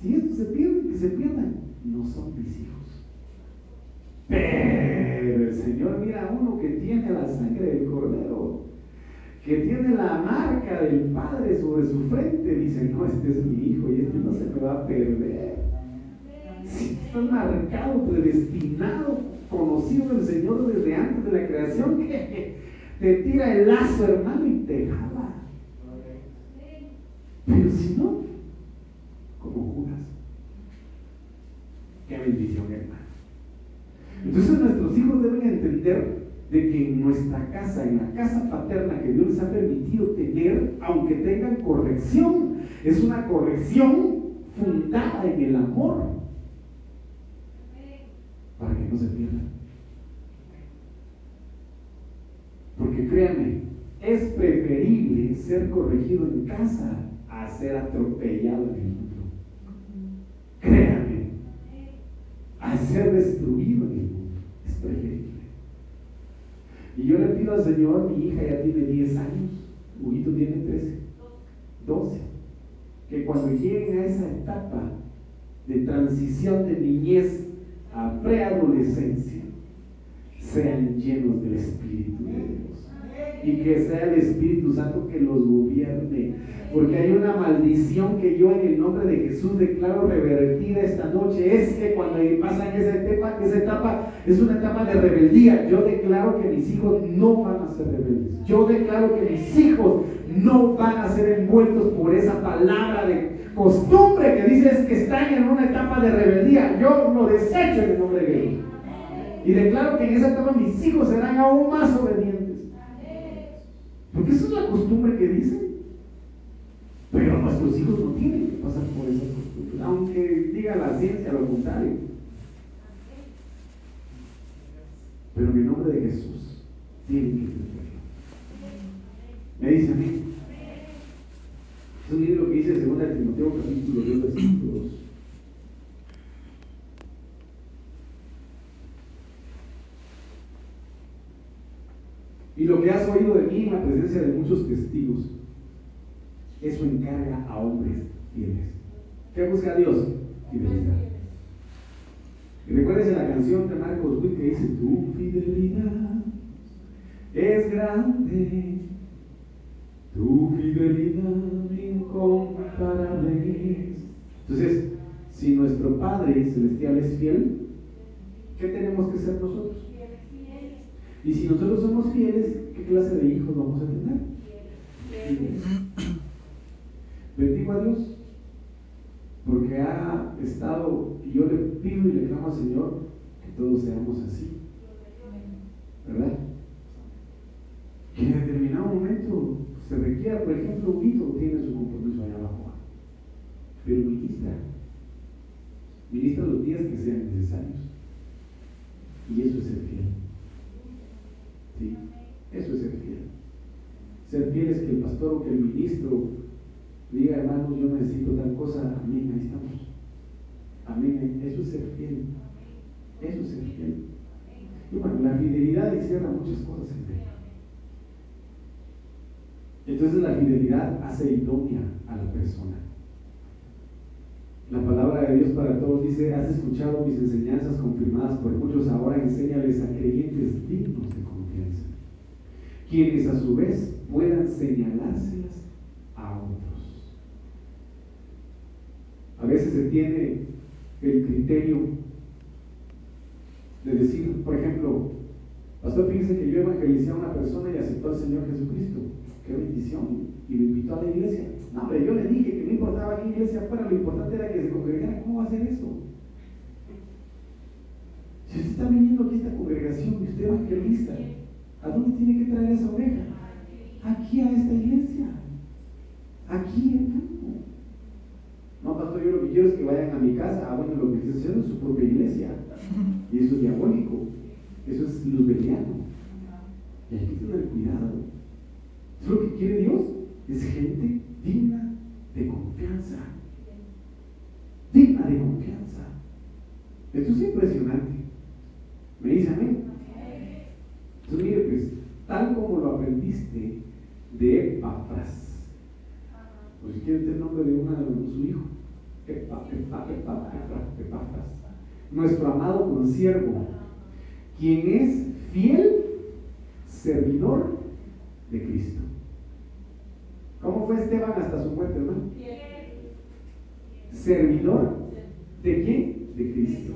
S1: Si esto se pierde, que se pierdan. No son mis hijos. Pero el Señor mira a uno que tiene la sangre del cordero, que tiene la marca del Padre sobre su frente. Dice, no, este es mi hijo y este no se me va a perder. Si está marcado, predestinado, conocido del Señor desde antes de la creación, que te tira el lazo, hermano, y te jala. Pero si no, como Judas. Qué bendición, hermano. Entonces nuestros hijos deben entender de que en nuestra casa, en la casa paterna que Dios les ha permitido tener, aunque tengan corrección, es una corrección fundada en el amor para que no se pierdan. Porque créanme, es preferible ser corregido en casa ser atropellado en el mundo. Créame, a ser destruido en el mundo. Es preferible. Y yo le pido al Señor, mi hija ya tiene 10 años, Huguito tiene 13, 12, que cuando lleguen a esa etapa de transición de niñez a preadolescencia, sean llenos del Espíritu de Dios. Y que sea el Espíritu Santo que los gobierne porque hay una maldición que yo en el nombre de Jesús declaro revertida esta noche. Es que cuando pasan esa etapa, esa etapa es una etapa de rebeldía. Yo declaro que mis hijos no van a ser rebeldes. Yo declaro que mis hijos no van a ser envueltos por esa palabra de costumbre que dices que están en una etapa de rebeldía. Yo lo desecho en el nombre de Jesús. Y declaro que en esa etapa mis hijos serán aún más obedientes. Porque esa es la costumbre que dicen. Pero nuestros hijos no tienen que pasar por esa costumbre, aunque diga la ciencia lo contrario. Pero en el nombre de Jesús tienen que entenderlo. Me dice a mí. Es un libro que dice 2 Timoteo capítulo 2 versículo 2. Y lo que has oído de mí en la presencia de muchos testigos, eso encarga a hombres fieles. ¿Qué busca Dios? Fidelidad. Y recuerdes la canción de Marcos Witt que dice, tu fidelidad es grande, tu fidelidad incomparable. Entonces, si nuestro Padre Celestial es fiel, ¿qué tenemos que ser nosotros? Y si nosotros somos fieles, ¿qué clase de hijos vamos a tener? Bendigo a Dios porque ha estado, y yo le pido y le clamo al Señor que todos seamos así. ¿Verdad? que en determinado momento se requiera, por ejemplo, un hito tiene su compromiso allá abajo, pero ministra, ministra los días que sean necesarios. Y eso es ser fiel. Eso es ser fiel. Ser fiel es que el pastor o que el ministro diga, hermanos, yo necesito tal cosa, amén, ahí estamos. Amén, eso es ser fiel. Eso es ser fiel. Y bueno, la fidelidad encierra muchas cosas en él. Entonces la fidelidad hace idónea a la persona. La palabra de Dios para todos dice, has escuchado mis enseñanzas confirmadas por muchos, ahora enséñales a creyentes dignos de confianza, quienes a su vez puedan señalárselas a otros. A veces se tiene el criterio de decir, por ejemplo, Pastor, fíjense que yo evangelicé a una persona y aceptó al Señor Jesucristo. Qué bendición. Y lo invitó a la iglesia. No, pero yo le dije que no importaba qué iglesia fuera, lo importante era que se congregara. ¿Cómo va a hacer eso? Si usted está viniendo aquí a esta congregación y usted evangelista, ¿a dónde tiene que traer esa oveja? Aquí a esta iglesia. Aquí en campo. No, pastor, yo lo que quiero es que vayan a mi casa. Ah, bueno, lo que está haciendo es su propia iglesia. Y eso es diabólico. Eso es luzbeliano. Y hay que tener cuidado. Es lo que quiere Dios. Es gente digna de confianza. Digna de confianza. Esto es impresionante. ¿Me dice amén? Entonces, mire, pues, tal como lo aprendiste de Epafras. Pues si quiere el nombre de una de su hijo. Epafras. Nuestro amado consiervo quien es fiel servidor de Cristo. ¿Cómo fue Esteban hasta su muerte, hermano? Servidor de quién? De Cristo.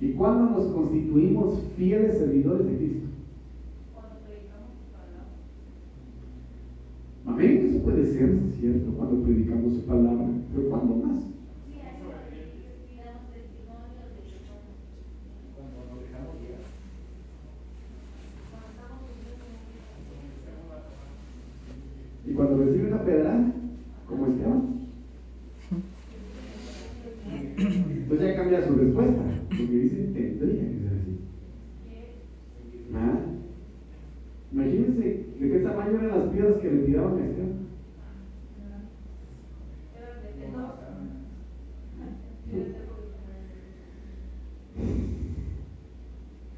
S1: ¿Y cuándo nos constituimos fieles servidores de Cristo? Amén, eso puede ser, cierto, cuando predicamos su palabra, pero ¿cuándo más? Y cuando recibe una pedrada, como Esteban, entonces ya cambia su respuesta, porque dice, tendría que ser así. ¿Ah? Imagínense de qué tamaño eran las piedras que le tiraban a Esteban.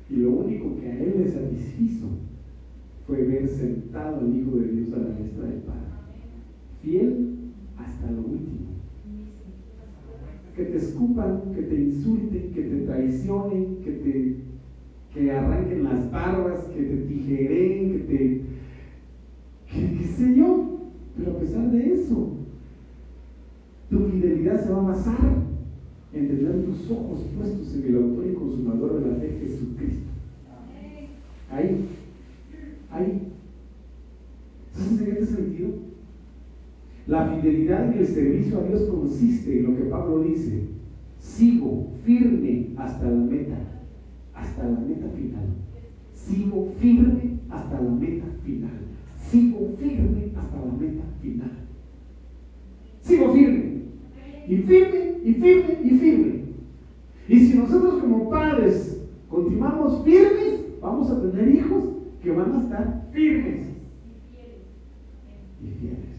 S1: Y lo único que a él le satisfizo fue ver sentado al Hijo de Dios a la diestra del Padre. Fiel hasta lo último. Que te escupan, que te insulten, que te traicionen, que te que arranquen las barbas, que te tijeren, que te. que qué sé yo. Pero a pesar de eso, tu fidelidad se va a basar en tener tus ojos puestos en el autor y consumador de la fe, Jesucristo. Ahí. Entonces, en este sentido, la fidelidad en el servicio a Dios consiste en lo que Pablo dice, sigo firme hasta la meta, hasta la meta final. Sigo firme hasta la meta final. Sigo firme hasta la meta final. Sigo firme. Y firme, y firme, y firme. Y si nosotros como padres continuamos firmes, vamos a tener hijos que van a estar firmes y fieles.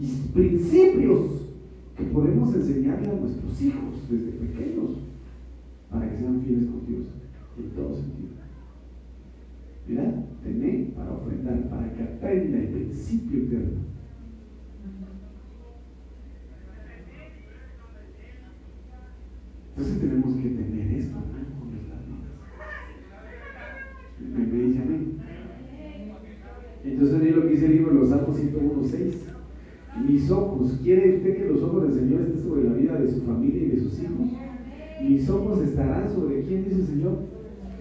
S1: Y principios que podemos enseñarle a nuestros hijos desde pequeños para que sean fieles con Dios en todo sentido. Mira, tener para ofrendar, para que aprenda el principio eterno Entonces tenemos que tener esto con nuestras vidas. ¿Me, me dice amén? Entonces, lo que dice el libro de los Salmos 101.6. Mis ojos, ¿quiere usted que los ojos del Señor estén sobre la vida de su familia y de sus hijos? Mis ojos estarán sobre quién dice el Señor?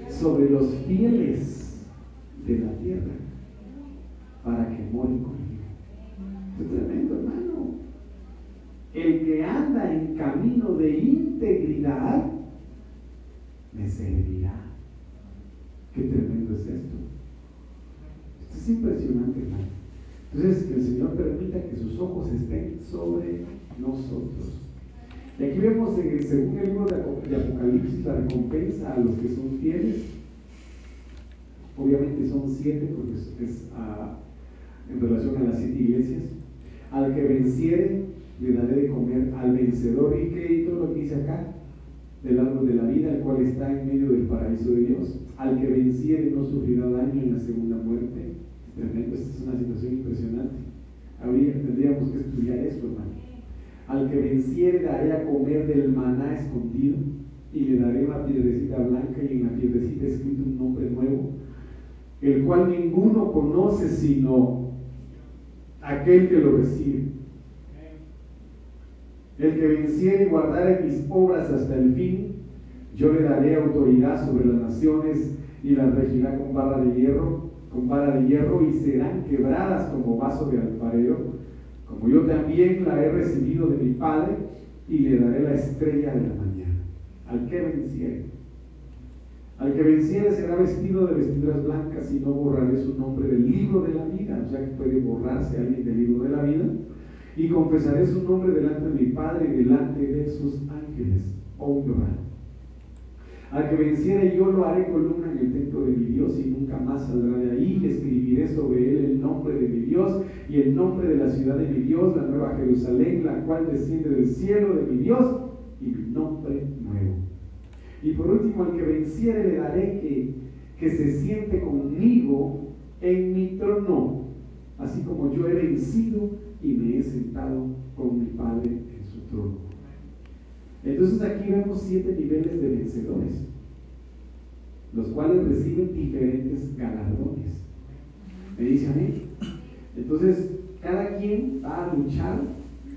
S1: Sobre los fieles de la tierra, para que mueren conmigo. Es tremendo, hermano. El que anda en camino de integridad me servirá. Qué tremendo es esto. Esto es impresionante, hermano. Entonces, que el Señor permita que sus ojos estén sobre nosotros. Y aquí vemos, en el, segundo libro de Apocalipsis, la recompensa a los que son fieles. Obviamente son siete, porque es, ah, en relación a las siete iglesias. Al que venciere, le daré de comer al vencedor. ¿Y todo lo que dice acá? Del árbol de la vida, el cual está en medio del paraíso de Dios. Al que venciere, no sufrirá daño en la segunda muerte Tremendo, esta es una situación impresionante. Habría, tendríamos que estudiar esto, hermano. Al que venciere daré a comer del maná escondido y le daré una piedrecita blanca y en la piedrecita escrito un nombre nuevo, el cual ninguno conoce sino aquel que lo recibe. El que venciere y guardare mis obras hasta el fin, yo le daré autoridad sobre las naciones y las regirá con barra de hierro con vara de hierro y serán quebradas como vaso de alfarero, como yo también la he recibido de mi Padre, y le daré la estrella de la mañana. Al que venciere. Al que venciere será vestido de vestiduras blancas y no borraré su nombre del libro de la vida. O sea que puede borrarse alguien del libro de la vida. Y confesaré su nombre delante de mi Padre y delante de sus ángeles. Honra al que venciere yo lo haré columna en el templo de mi Dios y nunca más saldrá de ahí. Escribiré sobre él el nombre de mi Dios y el nombre de la ciudad de mi Dios, la nueva Jerusalén, la cual desciende del cielo de mi Dios y mi nombre nuevo. Y por último, al que venciere le daré que, que se siente conmigo en mi trono, así como yo he vencido y me he sentado con mi Padre en su trono. Entonces aquí vemos siete niveles de vencedores, los cuales reciben diferentes galardones. ¿Me dice amén? Entonces, cada quien va a luchar,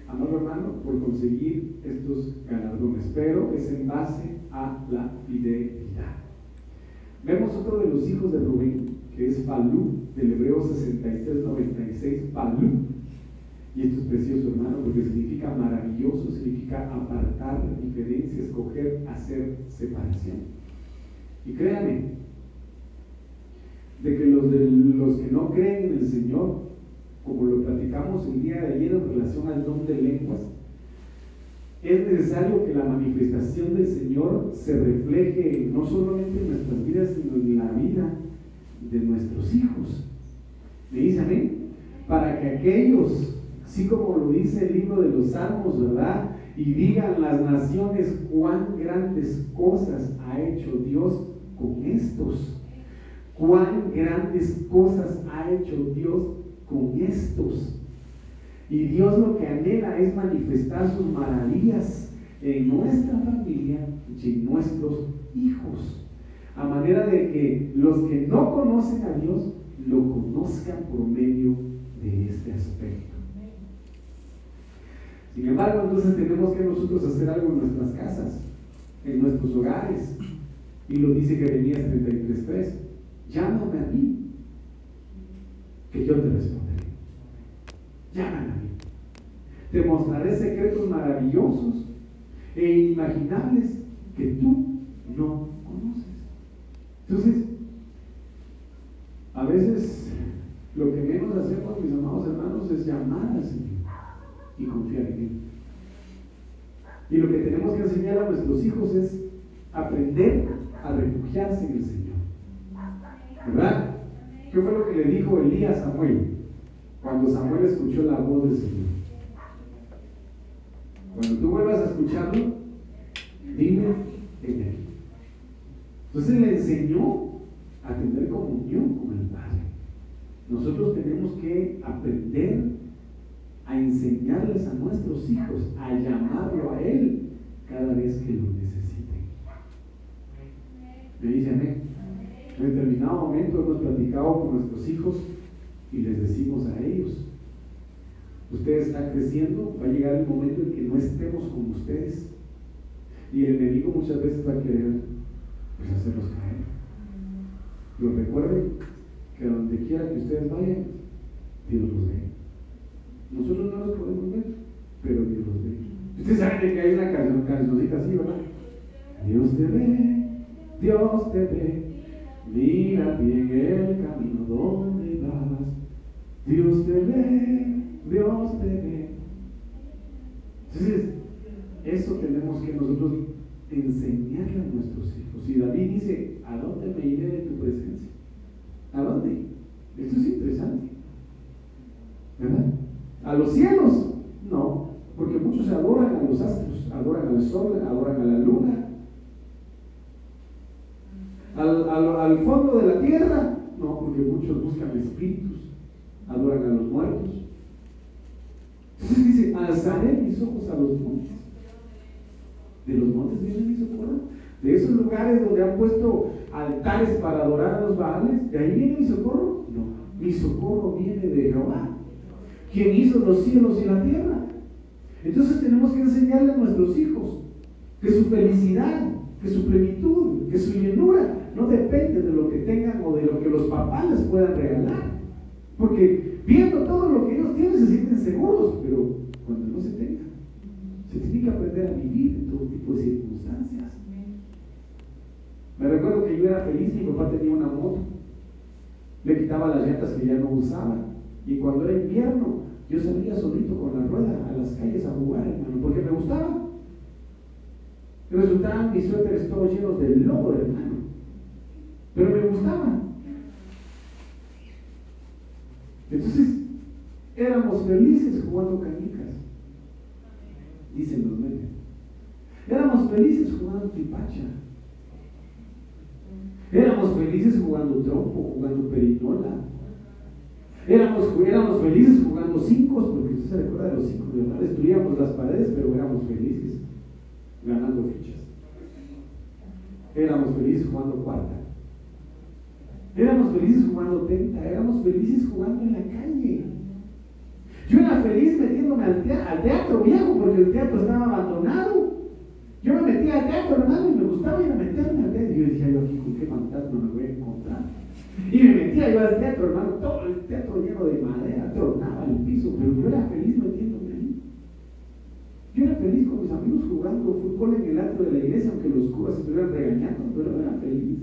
S1: amado hermano, por conseguir estos galardones, pero es en base a la fidelidad. Vemos otro de los hijos de Rubén, que es Falú, del Hebreo 63-96, Falú y esto es precioso, hermano, porque significa maravilloso, significa apartar, diferencia, escoger, hacer separación. Y créanme, de que los, de los que no creen en el Señor, como lo platicamos el día de ayer en relación al don de lenguas, es necesario que la manifestación del Señor se refleje no solamente en nuestras vidas, sino en la vida de nuestros hijos. ¿Me dicen amén? Para que aquellos así como lo dice el libro de los Salmos, ¿verdad? Y digan las naciones cuán grandes cosas ha hecho Dios con estos. Cuán grandes cosas ha hecho Dios con estos. Y Dios lo que anhela es manifestar sus maravillas en nuestra familia y en nuestros hijos. A manera de que los que no conocen a Dios lo conozcan por medio de este aspecto. Sin embargo, entonces tenemos que nosotros hacer algo en nuestras casas, en nuestros hogares. Y lo dice Jeremías 33.3. Llámame a mí, que yo te responderé. Llámame a mí. Te mostraré secretos maravillosos e inimaginables que tú no conoces. Entonces, a veces lo que menos hacemos, mis amados hermanos, es llamar al Señor y confiar en Él. Y lo que tenemos que enseñar a nuestros hijos es aprender a refugiarse en el Señor. ¿Verdad? ¿Qué fue lo que le dijo Elías a Samuel cuando Samuel escuchó la voz del Señor? Cuando tú vuelvas a escucharlo, dime en él. Entonces le enseñó a tener comunión con el Padre. Nosotros tenemos que aprender a enseñarles a nuestros hijos a llamarlo a Él cada vez que lo necesiten. Me dicen, amén. En determinado momento hemos platicado con nuestros hijos y les decimos a ellos, ustedes están creciendo, va a llegar el momento en que no estemos con ustedes. Y el enemigo muchas veces va a querer pues, hacerlos caer. Pero recuerden que donde quiera que ustedes vayan, Dios los ve. Nosotros no los podemos ver, pero Dios los ve. Ustedes saben que hay una canción, cancioncita así, ¿verdad? Dios te ve, Dios te ve. Mira bien el camino donde vas. Dios te ve, Dios te ve. Entonces, eso tenemos que nosotros enseñarle a nuestros hijos. Y David dice, ¿a dónde me iré de tu presencia? ¿A dónde? Esto es interesante. ¿Verdad? ¿A los cielos? No, porque muchos adoran a los astros, adoran al sol, adoran a la luna. Al, al, fondo de la tierra, no, porque muchos buscan espíritus, adoran a los muertos. Entonces dice, alzaré mis ojos a los montes. De los montes viene mi socorro. De esos lugares donde han puesto altares para adorar a los baales, ¿de ahí viene mi socorro? No, mi socorro viene de Jehová, quien hizo los cielos y la tierra. Entonces tenemos que enseñarle a nuestros hijos que su felicidad, que su plenitud, que su llenura no depende de lo que tengan o de lo que los papás les puedan regalar. Porque viendo todo lo que ellos tienen se sienten seguros, pero cuando no se tenga, se tiene que aprender a vivir en todo tipo de circunstancias. Me recuerdo que yo era feliz, mi papá tenía una moto, le quitaba las llantas que ya no usaba, y cuando era invierno, yo salía solito con la rueda a las calles a jugar, hermano, porque me gustaba. Y resultaban mis suéteres todos llenos de lodo, hermano. Pero me gustaba. Entonces, éramos felices jugando canicas, dicen los medios. Éramos felices jugando pipacha. Éramos felices jugando trompo, jugando perinola. Éramos, éramos felices jugando cinco, porque usted se recuerda de los cinco, ¿verdad? Destruíamos las paredes, pero éramos felices ganando fichas. Éramos felices jugando cuarta. Éramos felices jugando tenta, éramos felices jugando en la calle. Yo era feliz metiéndome al teatro, viejo porque el teatro estaba abandonado. Yo me metía al teatro, hermano, y me gustaba ir a meterme al teatro. Y yo decía, yo aquí con qué fantasma me voy a encontrar. Y metía yo al teatro, hermano, todo el teatro lleno de madera, tronaba el piso, pero yo era feliz metiéndome ahí. Yo era feliz con mis amigos jugando fútbol en el atrio de la iglesia, aunque los curas estuvieran regañando, pero era feliz.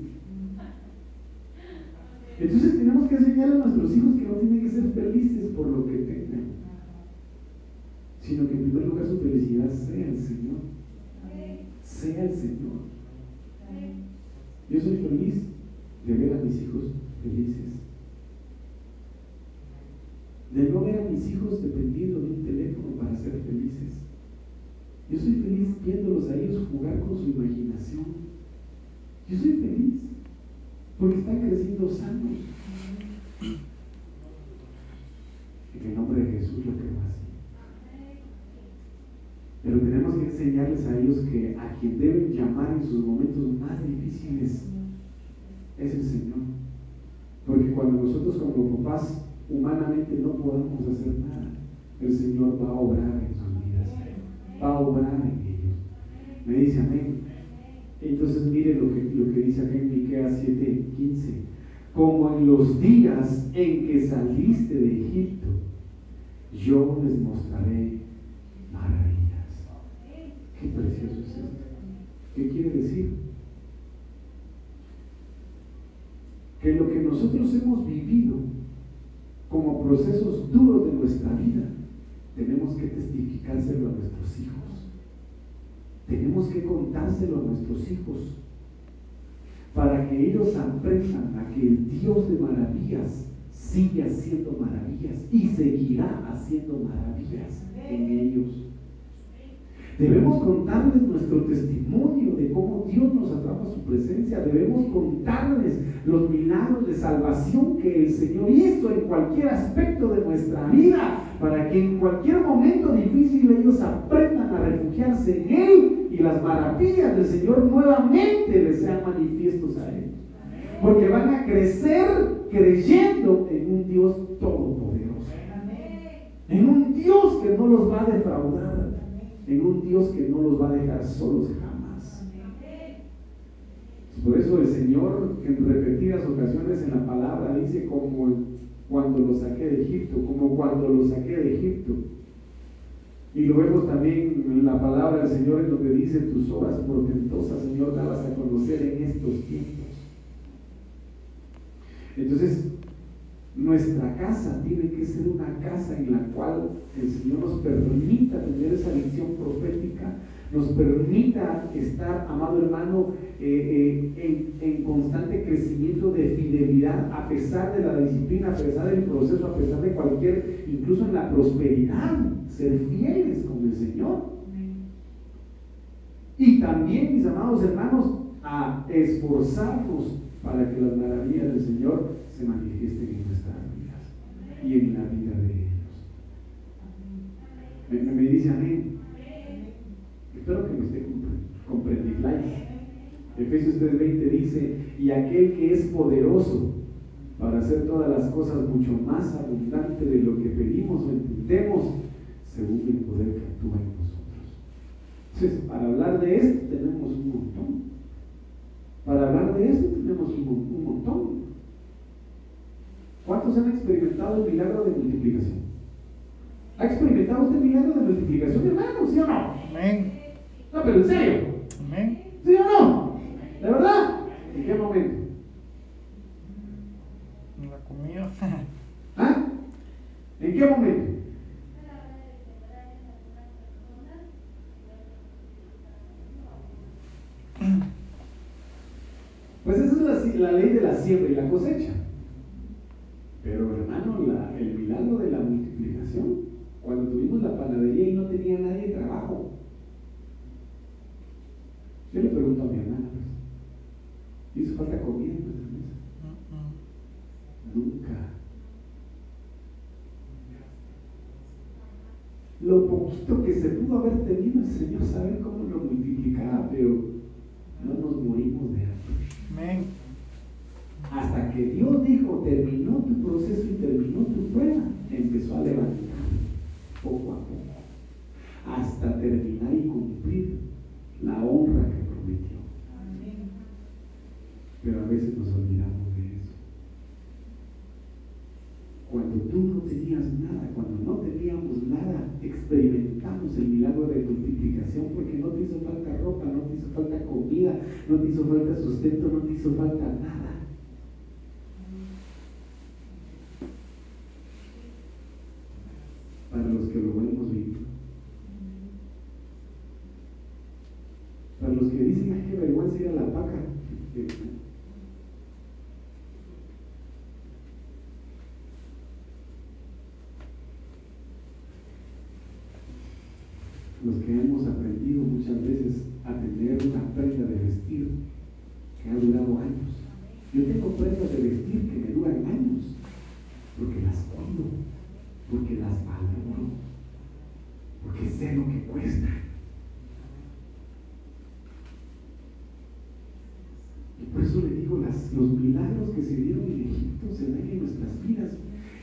S1: Entonces tenemos que enseñarle a nuestros hijos que no tienen que ser felices por lo que tengan, sino que en primer lugar su felicidad sea el Señor. Sea el Señor. Yo soy feliz de ver a mis hijos felices. De no ver a mis hijos dependiendo de un teléfono para ser felices. Yo soy feliz viéndolos a ellos jugar con su imaginación. Yo soy feliz porque están creciendo sanos. En el nombre de Jesús lo creo así. Pero tenemos que enseñarles a ellos que a quien deben llamar en sus momentos más difíciles es el Señor. Porque cuando nosotros como papás humanamente no podamos hacer nada, el Señor va a obrar en sus vidas, va a obrar en ellos. Me dice amén. Entonces mire lo que, lo que dice acá en Miqueas 7:15. Como en los días en que saliste de Egipto, yo les mostraré maravillas. Qué precioso es esto. ¿Qué quiere decir? Que lo que nosotros hemos vivido como procesos duros de nuestra vida, tenemos que testificárselo a nuestros hijos. Tenemos que contárselo a nuestros hijos para que ellos aprendan a que el Dios de maravillas sigue haciendo maravillas y seguirá haciendo maravillas en ellos. Debemos contarles nuestro testimonio de cómo Dios nos atrapa a su presencia. Debemos contarles los milagros de salvación que el Señor hizo en cualquier aspecto de nuestra vida, para que en cualquier momento difícil ellos aprendan a refugiarse en Él y las maravillas del Señor nuevamente les sean manifiestos a ellos. Porque van a crecer creyendo en un Dios todopoderoso. En un Dios que no los va a defraudar en un Dios que no los va a dejar solos jamás. Por eso el Señor en repetidas ocasiones en la palabra dice como cuando lo saqué de Egipto, como cuando lo saqué de Egipto. Y lo vemos también en la palabra del Señor en donde dice, tus obras portentosas, Señor, dabas a conocer en estos tiempos. Entonces, nuestra casa tiene que ser una casa en la cual el Señor nos permita tener esa visión profética, nos permita estar, amado hermano, eh, eh, en, constante crecimiento de fidelidad a pesar de la disciplina, a pesar del proceso, a pesar de cualquier, incluso en la prosperidad, ser fieles con el Señor. Y también, mis amados hermanos, a esforzarnos para que las maravillas del Señor se manifiesten en vidas y en la vida de ellos. Me, me dice amén. Espero que me esté comprendiendo. Efesios 3:20 dice, y aquel que es poderoso para hacer todas las cosas mucho más abundante de lo que pedimos o entendemos, según el poder que actúa en nosotros. Entonces, para hablar de esto tenemos un montón. Para hablar de esto tenemos un, un montón. ¿Cuántos han experimentado el milagro de multiplicación? ¿Ha experimentado usted el milagro de multiplicación, hermano? ¿Sí o no?
S2: Amén.
S1: No, pero en serio.
S2: Amén.
S1: ¿Sí o no? ¿De verdad? ¿En qué momento?
S2: En la comida.
S1: ¿Ah? ¿En qué momento? Pues esa es la, la ley de la siembra y la cosecha. Pero hermano, la, el milagro de la multiplicación, cuando tuvimos la panadería y no tenía nadie trabajo, yo le pregunto a mi hermana, pues, ¿hizo falta comida en nuestra mesa? Nunca. Lo poquito que se pudo haber tenido, el Señor sabe cómo lo multiplicaba, pero no nos morimos de hambre.
S2: Amén.
S1: Hasta que Dios dijo, terminó tu proceso y terminó tu prueba, empezó a levantar poco a poco, hasta terminar y cumplir la honra que prometió. Pero a veces nos olvidamos de eso. Cuando tú no tenías nada, cuando no teníamos nada, experimentamos el milagro de multiplicación porque no te hizo falta ropa, no te hizo falta comida, no te hizo falta sustento, no te hizo falta nada. Para los que lo hemos visto. Para los que dicen, ay, qué vergüenza ir a la paca. Los que hemos aprendido muchas veces a tener una prenda de vestir que ha durado años. Yo tengo prendas de vestir que me duran años porque las cuido, porque las valoro, porque sé lo que cuesta. Y por eso le digo, los milagros que se dieron en Egipto se ven en nuestras vidas.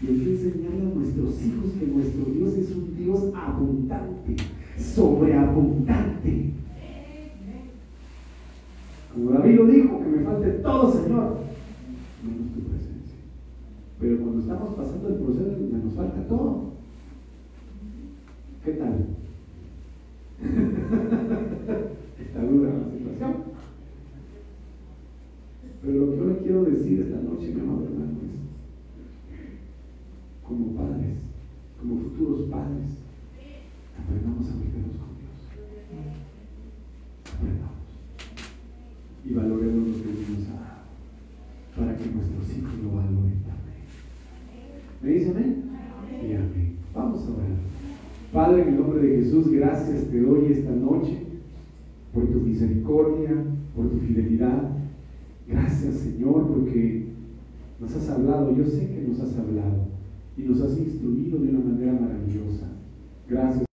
S1: Y hay que enseñarle a nuestros hijos que nuestro Dios es un Dios abundante, sobreabundante. Como David lo dijo, que me falte todo, Señor, menos tu presencia. Pero cuando estamos pasando el proceso, nos falta todo. ¿Qué tal? Está dura la situación. Pero lo que yo le quiero decir esta noche, mi amado hermano, es, como padres, como futuros padres, aprendamos a meternos con Dios. Aprendamos. Y valoremos lo que Dios nos ha dado, para que nuestros hijos lo valoren también. ¿Me dice amén? Y amén. Vamos a orar. Padre, en el nombre de Jesús, gracias te doy esta noche por tu misericordia, por tu fidelidad. Gracias Señor porque nos has hablado, yo sé que nos has hablado y nos has instruido de una manera maravillosa. Gracias